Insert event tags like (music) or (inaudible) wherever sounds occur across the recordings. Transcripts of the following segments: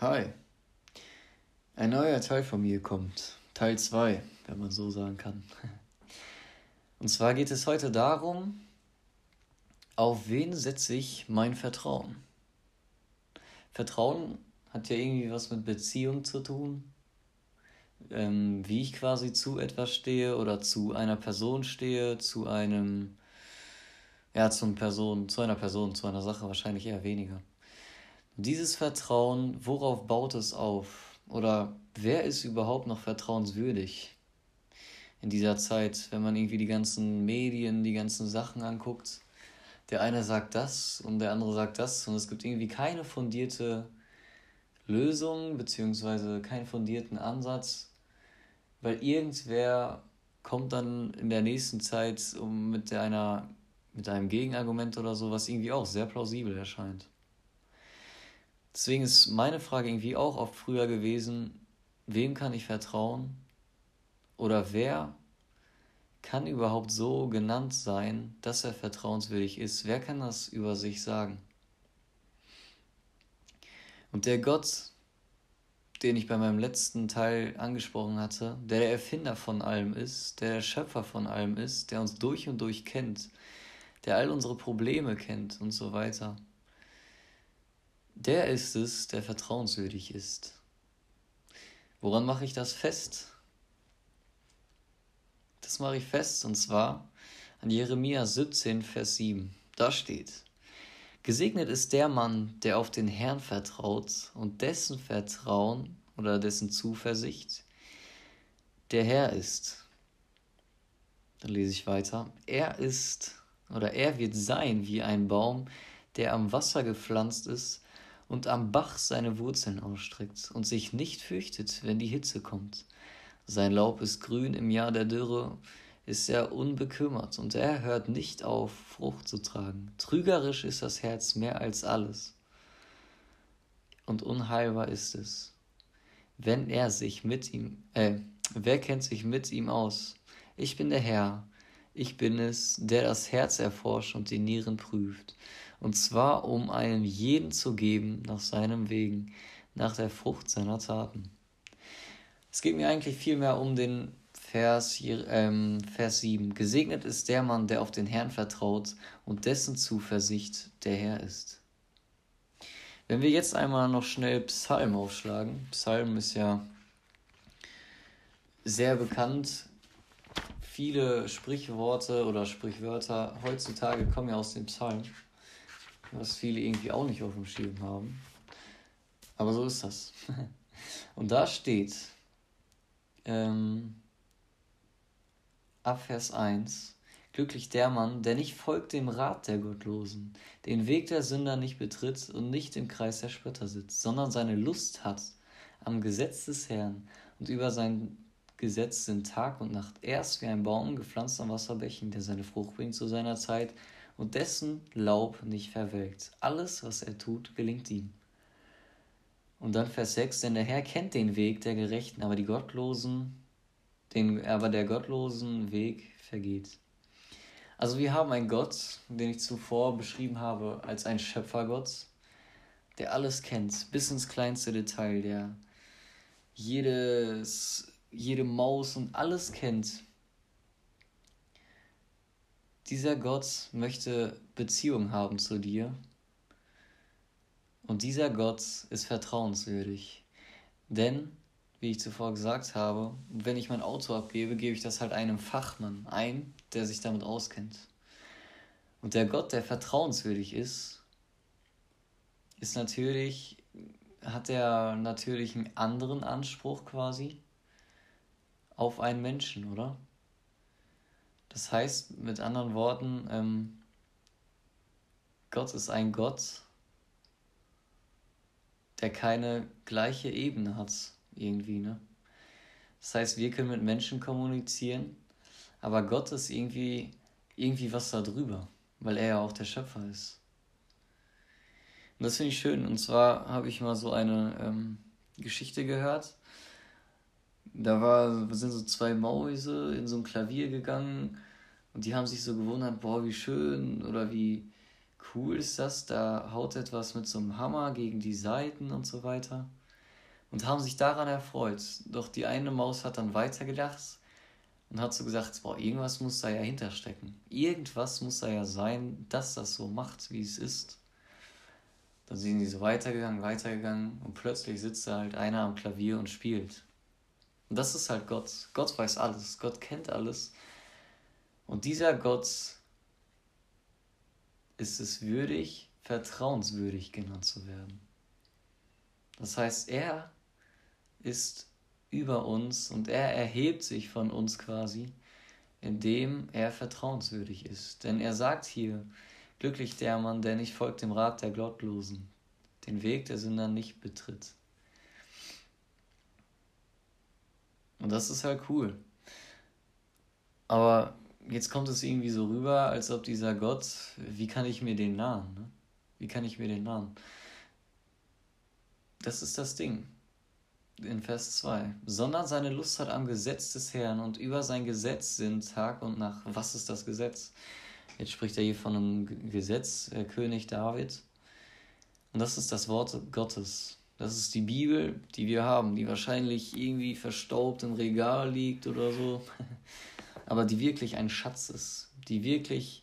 Hi. Ein neuer Teil von mir kommt. Teil 2, wenn man so sagen kann. Und zwar geht es heute darum, auf wen setze ich mein Vertrauen? Vertrauen hat ja irgendwie was mit Beziehung zu tun. Ähm, wie ich quasi zu etwas stehe oder zu einer Person stehe, zu einem, ja, zum Person, zu einer Person, zu einer Sache wahrscheinlich eher weniger. Dieses Vertrauen, worauf baut es auf? Oder wer ist überhaupt noch vertrauenswürdig in dieser Zeit, wenn man irgendwie die ganzen Medien, die ganzen Sachen anguckt? Der eine sagt das und der andere sagt das und es gibt irgendwie keine fundierte Lösung beziehungsweise keinen fundierten Ansatz, weil irgendwer kommt dann in der nächsten Zeit mit einer mit einem Gegenargument oder so, was irgendwie auch sehr plausibel erscheint. Deswegen ist meine Frage irgendwie auch oft früher gewesen, wem kann ich vertrauen? Oder wer kann überhaupt so genannt sein, dass er vertrauenswürdig ist? Wer kann das über sich sagen? Und der Gott, den ich bei meinem letzten Teil angesprochen hatte, der der Erfinder von allem ist, der der Schöpfer von allem ist, der uns durch und durch kennt, der all unsere Probleme kennt und so weiter der ist es, der vertrauenswürdig ist. Woran mache ich das fest? Das mache ich fest und zwar an Jeremia 17, Vers 7. Da steht, Gesegnet ist der Mann, der auf den Herrn vertraut und dessen Vertrauen oder dessen Zuversicht der Herr ist. Dann lese ich weiter. Er ist oder er wird sein wie ein Baum, der am Wasser gepflanzt ist und am Bach seine Wurzeln ausstreckt und sich nicht fürchtet, wenn die Hitze kommt. Sein Laub ist grün im Jahr der Dürre, ist er unbekümmert und er hört nicht auf, Frucht zu tragen. Trügerisch ist das Herz mehr als alles und unheilbar ist es. Wenn er sich mit ihm, äh, wer kennt sich mit ihm aus? Ich bin der Herr, ich bin es, der das Herz erforscht und die Nieren prüft und zwar um einem jeden zu geben nach seinem Wegen, nach der Frucht seiner Taten. Es geht mir eigentlich vielmehr um den Vers, ähm, Vers 7. Gesegnet ist der Mann, der auf den Herrn vertraut und dessen Zuversicht der Herr ist. Wenn wir jetzt einmal noch schnell Psalm aufschlagen, Psalm ist ja sehr bekannt. Viele Sprichworte oder Sprichwörter heutzutage kommen ja aus dem Psalm was viele irgendwie auch nicht auf dem Schirm haben. Aber so ist das. (laughs) Und da steht, ähm, ab Vers 1, glücklich der Mann, der nicht folgt dem Rat der Gottlosen, den Weg der Sünder nicht betritt und nicht im Kreis der Spötter sitzt, sondern seine Lust hat am Gesetz des Herrn und über sein Gesetz sind Tag und Nacht. erst wie ein Baum gepflanzt am Wasserbächen, der seine Frucht bringt zu seiner Zeit und dessen Laub nicht verwelkt. Alles, was er tut, gelingt ihm. Und dann Vers 6, denn der Herr kennt den Weg der Gerechten, aber die Gottlosen, den, aber der gottlosen Weg vergeht. Also wir haben einen Gott, den ich zuvor beschrieben habe als ein Schöpfergott, der alles kennt, bis ins kleinste Detail, der jedes, jede Maus und alles kennt. Dieser Gott möchte Beziehung haben zu dir. Und dieser Gott ist vertrauenswürdig. Denn, wie ich zuvor gesagt habe, wenn ich mein Auto abgebe, gebe ich das halt einem Fachmann ein, der sich damit auskennt. Und der Gott, der vertrauenswürdig ist, ist natürlich, hat er natürlich einen anderen Anspruch quasi auf einen Menschen, oder? Das heißt, mit anderen Worten, ähm, Gott ist ein Gott, der keine gleiche Ebene hat, irgendwie, ne? Das heißt, wir können mit Menschen kommunizieren, aber Gott ist irgendwie, irgendwie was da drüber, weil er ja auch der Schöpfer ist. Und das finde ich schön. Und zwar habe ich mal so eine ähm, Geschichte gehört da war, sind so zwei Mäuse in so ein Klavier gegangen und die haben sich so gewundert, boah, wie schön oder wie cool ist das, da haut etwas mit so einem Hammer gegen die Saiten und so weiter. und haben sich daran erfreut. Doch die eine Maus hat dann weitergedacht und hat so gesagt, boah, irgendwas muss da ja hinterstecken. Irgendwas muss da ja sein, dass das so macht, wie es ist. Dann sind die so weitergegangen, weitergegangen und plötzlich sitzt da halt einer am Klavier und spielt. Und das ist halt Gott. Gott weiß alles, Gott kennt alles. Und dieser Gott ist es würdig, vertrauenswürdig genannt zu werden. Das heißt, er ist über uns und er erhebt sich von uns quasi, indem er vertrauenswürdig ist. Denn er sagt hier, glücklich der Mann, der nicht folgt dem Rat der Gottlosen, den Weg der Sünder nicht betritt. Und das ist halt cool. Aber jetzt kommt es irgendwie so rüber, als ob dieser Gott, wie kann ich mir den nahen? Ne? Wie kann ich mir den nahen? Das ist das Ding in Vers 2. Sondern seine Lust hat am Gesetz des Herrn und über sein Gesetz sind Tag und Nacht. Was ist das Gesetz? Jetzt spricht er hier von einem Gesetz, äh, König David. Und das ist das Wort Gottes. Das ist die Bibel, die wir haben, die wahrscheinlich irgendwie verstaubt im Regal liegt oder so. (laughs) Aber die wirklich ein Schatz ist, die wirklich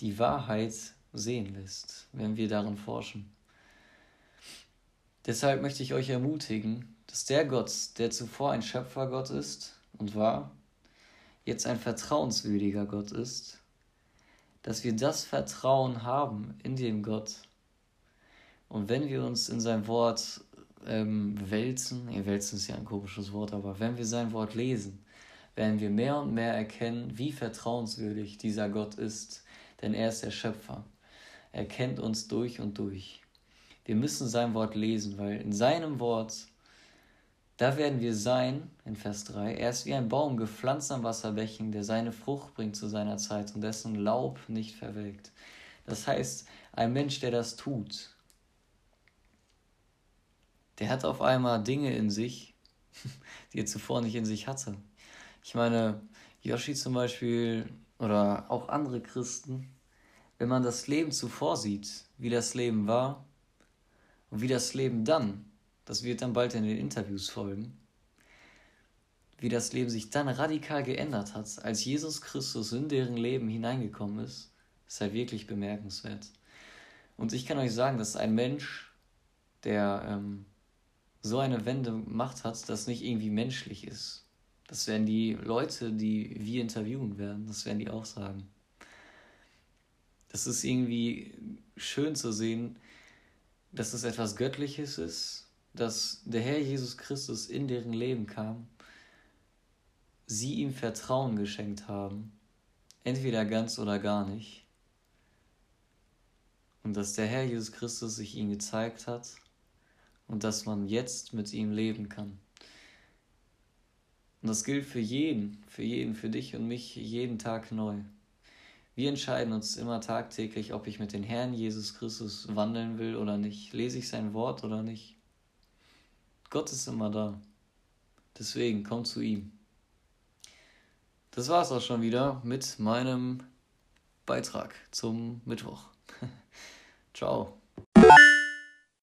die Wahrheit sehen lässt, wenn wir darin forschen. Deshalb möchte ich euch ermutigen, dass der Gott, der zuvor ein Schöpfergott ist und war, jetzt ein vertrauenswürdiger Gott ist, dass wir das Vertrauen haben in den Gott. Und wenn wir uns in sein Wort ähm, wälzen, nee, wälzen ist ja ein komisches Wort, aber wenn wir sein Wort lesen, werden wir mehr und mehr erkennen, wie vertrauenswürdig dieser Gott ist, denn er ist der Schöpfer. Er kennt uns durch und durch. Wir müssen sein Wort lesen, weil in seinem Wort da werden wir sein, in Vers 3, er ist wie ein Baum gepflanzt am Wasserbächen, der seine Frucht bringt zu seiner Zeit und dessen Laub nicht verwelkt. Das heißt, ein Mensch, der das tut, der hat auf einmal Dinge in sich, (laughs) die er zuvor nicht in sich hatte. Ich meine, Yoshi zum Beispiel oder auch andere Christen, wenn man das Leben zuvor sieht, wie das Leben war und wie das Leben dann das wird dann bald in den Interviews folgen, wie das Leben sich dann radikal geändert hat, als Jesus Christus in deren Leben hineingekommen ist, ist halt wirklich bemerkenswert. Und ich kann euch sagen, dass ein Mensch, der ähm, so eine Wende gemacht hat, das nicht irgendwie menschlich ist. Das werden die Leute, die wir interviewen werden, das werden die auch sagen. Das ist irgendwie schön zu sehen, dass es etwas Göttliches ist, dass der Herr Jesus Christus in deren Leben kam, sie ihm Vertrauen geschenkt haben, entweder ganz oder gar nicht, und dass der Herr Jesus Christus sich ihnen gezeigt hat und dass man jetzt mit ihm leben kann. Und das gilt für jeden, für jeden, für dich und mich jeden Tag neu. Wir entscheiden uns immer tagtäglich, ob ich mit dem Herrn Jesus Christus wandeln will oder nicht. Lese ich sein Wort oder nicht. Gott ist immer da. Deswegen komm zu ihm. Das war es auch schon wieder mit meinem Beitrag zum Mittwoch. (laughs) Ciao.